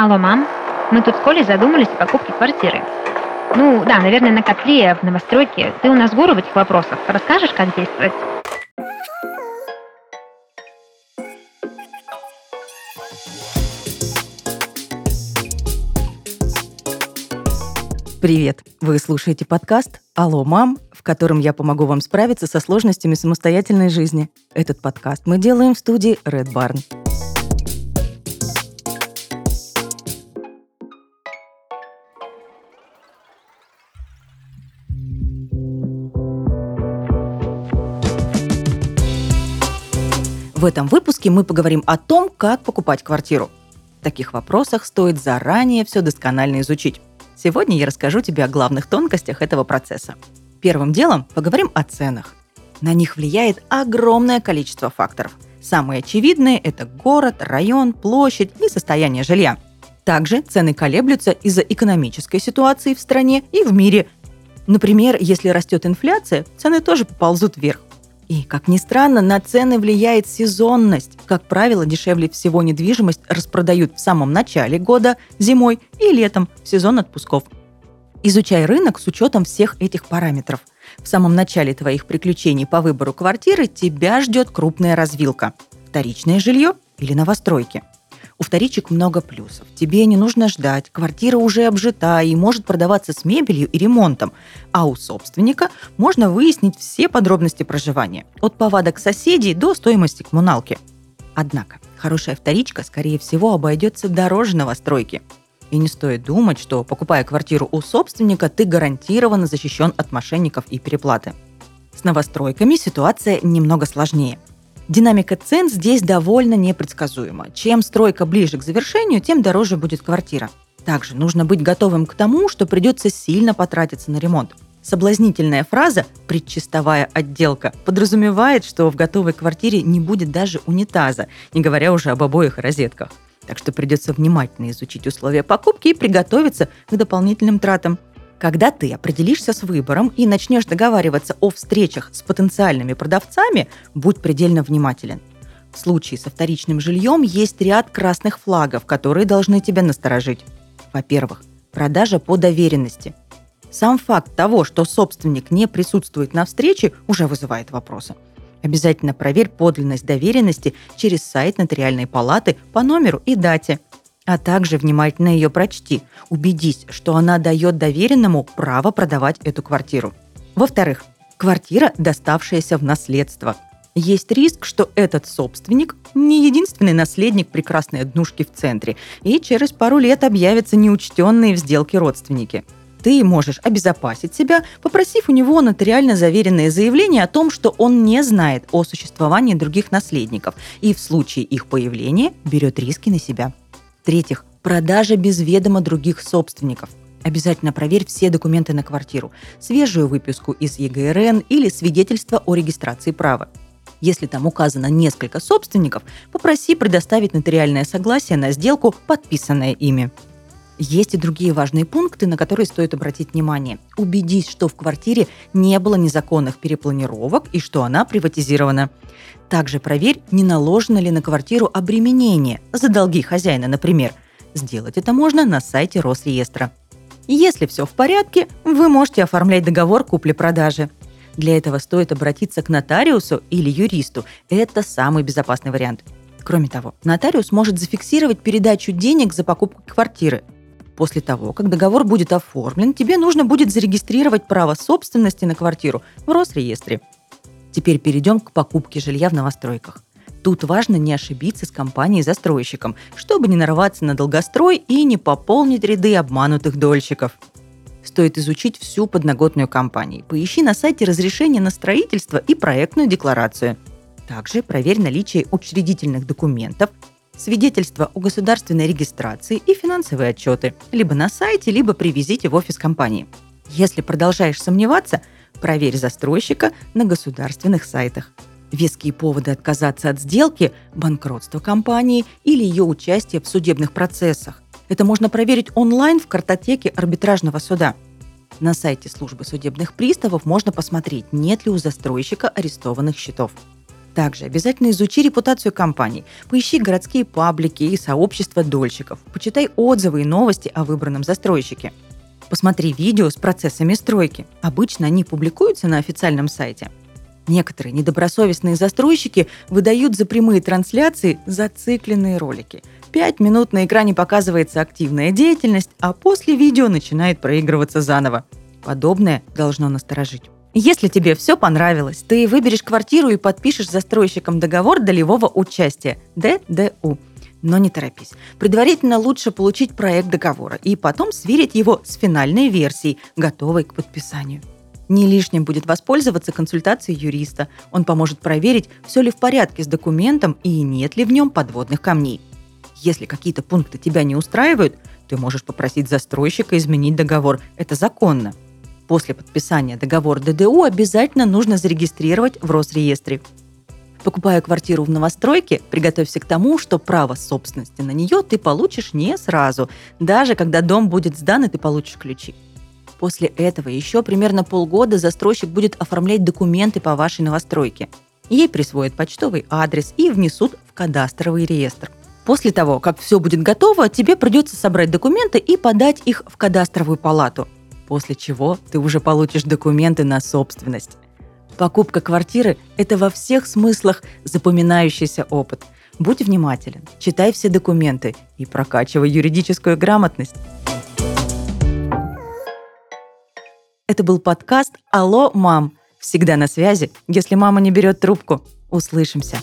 Алло, мам. Мы тут с Колей задумались о покупке квартиры. Ну, да, наверное, на котле, в новостройке. Ты у нас гуру в этих вопросах. Расскажешь, как действовать? Привет! Вы слушаете подкаст «Алло, мам», в котором я помогу вам справиться со сложностями самостоятельной жизни. Этот подкаст мы делаем в студии Red Barn. В этом выпуске мы поговорим о том, как покупать квартиру. В таких вопросах стоит заранее все досконально изучить. Сегодня я расскажу тебе о главных тонкостях этого процесса. Первым делом поговорим о ценах. На них влияет огромное количество факторов. Самые очевидные – это город, район, площадь и состояние жилья. Также цены колеблются из-за экономической ситуации в стране и в мире. Например, если растет инфляция, цены тоже поползут вверх. И, как ни странно, на цены влияет сезонность. Как правило, дешевле всего недвижимость распродают в самом начале года, зимой и летом, в сезон отпусков. Изучай рынок с учетом всех этих параметров. В самом начале твоих приключений по выбору квартиры тебя ждет крупная развилка. Вторичное жилье или новостройки – у вторичек много плюсов. Тебе не нужно ждать, квартира уже обжита и может продаваться с мебелью и ремонтом. А у собственника можно выяснить все подробности проживания. От повадок соседей до стоимости коммуналки. Однако, хорошая вторичка, скорее всего, обойдется дороже новостройки. И не стоит думать, что, покупая квартиру у собственника, ты гарантированно защищен от мошенников и переплаты. С новостройками ситуация немного сложнее – Динамика цен здесь довольно непредсказуема. Чем стройка ближе к завершению, тем дороже будет квартира. Также нужно быть готовым к тому, что придется сильно потратиться на ремонт. Соблазнительная фраза «предчистовая отделка» подразумевает, что в готовой квартире не будет даже унитаза, не говоря уже об обоих розетках. Так что придется внимательно изучить условия покупки и приготовиться к дополнительным тратам. Когда ты определишься с выбором и начнешь договариваться о встречах с потенциальными продавцами, будь предельно внимателен. В случае со вторичным жильем есть ряд красных флагов, которые должны тебя насторожить. Во-первых, продажа по доверенности. Сам факт того, что собственник не присутствует на встрече, уже вызывает вопросы. Обязательно проверь подлинность доверенности через сайт нотариальной палаты по номеру и дате – а также внимательно ее прочти. Убедись, что она дает доверенному право продавать эту квартиру. Во-вторых, квартира, доставшаяся в наследство. Есть риск, что этот собственник не единственный наследник прекрасной однушки в центре, и через пару лет объявятся неучтенные в сделке родственники. Ты можешь обезопасить себя, попросив у него нотариально заверенное заявление о том, что он не знает о существовании других наследников и в случае их появления берет риски на себя. В-третьих, продажа без ведома других собственников. Обязательно проверь все документы на квартиру, свежую выписку из ЕГРН или свидетельство о регистрации права. Если там указано несколько собственников, попроси предоставить нотариальное согласие на сделку, подписанное ими. Есть и другие важные пункты, на которые стоит обратить внимание. Убедись, что в квартире не было незаконных перепланировок и что она приватизирована. Также проверь, не наложено ли на квартиру обременение за долги хозяина, например. Сделать это можно на сайте Росреестра. Если все в порядке, вы можете оформлять договор купли-продажи. Для этого стоит обратиться к нотариусу или юристу. Это самый безопасный вариант. Кроме того, нотариус может зафиксировать передачу денег за покупку квартиры. После того, как договор будет оформлен, тебе нужно будет зарегистрировать право собственности на квартиру в Росреестре. Теперь перейдем к покупке жилья в новостройках. Тут важно не ошибиться с компанией-застройщиком, чтобы не нарваться на долгострой и не пополнить ряды обманутых дольщиков. Стоит изучить всю подноготную компанию. Поищи на сайте разрешение на строительство и проектную декларацию. Также проверь наличие учредительных документов, свидетельства о государственной регистрации и финансовые отчеты, либо на сайте, либо привезите в офис компании. Если продолжаешь сомневаться – Проверь застройщика на государственных сайтах. Веские поводы отказаться от сделки – банкротство компании или ее участие в судебных процессах. Это можно проверить онлайн в картотеке арбитражного суда. На сайте службы судебных приставов можно посмотреть, нет ли у застройщика арестованных счетов. Также обязательно изучи репутацию компаний, поищи городские паблики и сообщества дольщиков, почитай отзывы и новости о выбранном застройщике. Посмотри видео с процессами стройки. Обычно они публикуются на официальном сайте. Некоторые недобросовестные застройщики выдают за прямые трансляции зацикленные ролики. Пять минут на экране показывается активная деятельность, а после видео начинает проигрываться заново. Подобное должно насторожить. Если тебе все понравилось, ты выберешь квартиру и подпишешь застройщиком договор долевого участия – ДДУ. Но не торопись. Предварительно лучше получить проект договора и потом сверить его с финальной версией, готовой к подписанию. Не лишним будет воспользоваться консультацией юриста. Он поможет проверить, все ли в порядке с документом и нет ли в нем подводных камней. Если какие-то пункты тебя не устраивают, ты можешь попросить застройщика изменить договор. Это законно. После подписания договора ДДУ обязательно нужно зарегистрировать в Росреестре. Покупая квартиру в новостройке, приготовься к тому, что право собственности на нее ты получишь не сразу, даже когда дом будет сдан и ты получишь ключи. После этого еще примерно полгода застройщик будет оформлять документы по вашей новостройке. Ей присвоят почтовый адрес и внесут в кадастровый реестр. После того, как все будет готово, тебе придется собрать документы и подать их в кадастровую палату – после чего ты уже получишь документы на собственность. Покупка квартиры – это во всех смыслах запоминающийся опыт. Будь внимателен, читай все документы и прокачивай юридическую грамотность. Это был подкаст «Алло, мам!» Всегда на связи, если мама не берет трубку. Услышимся.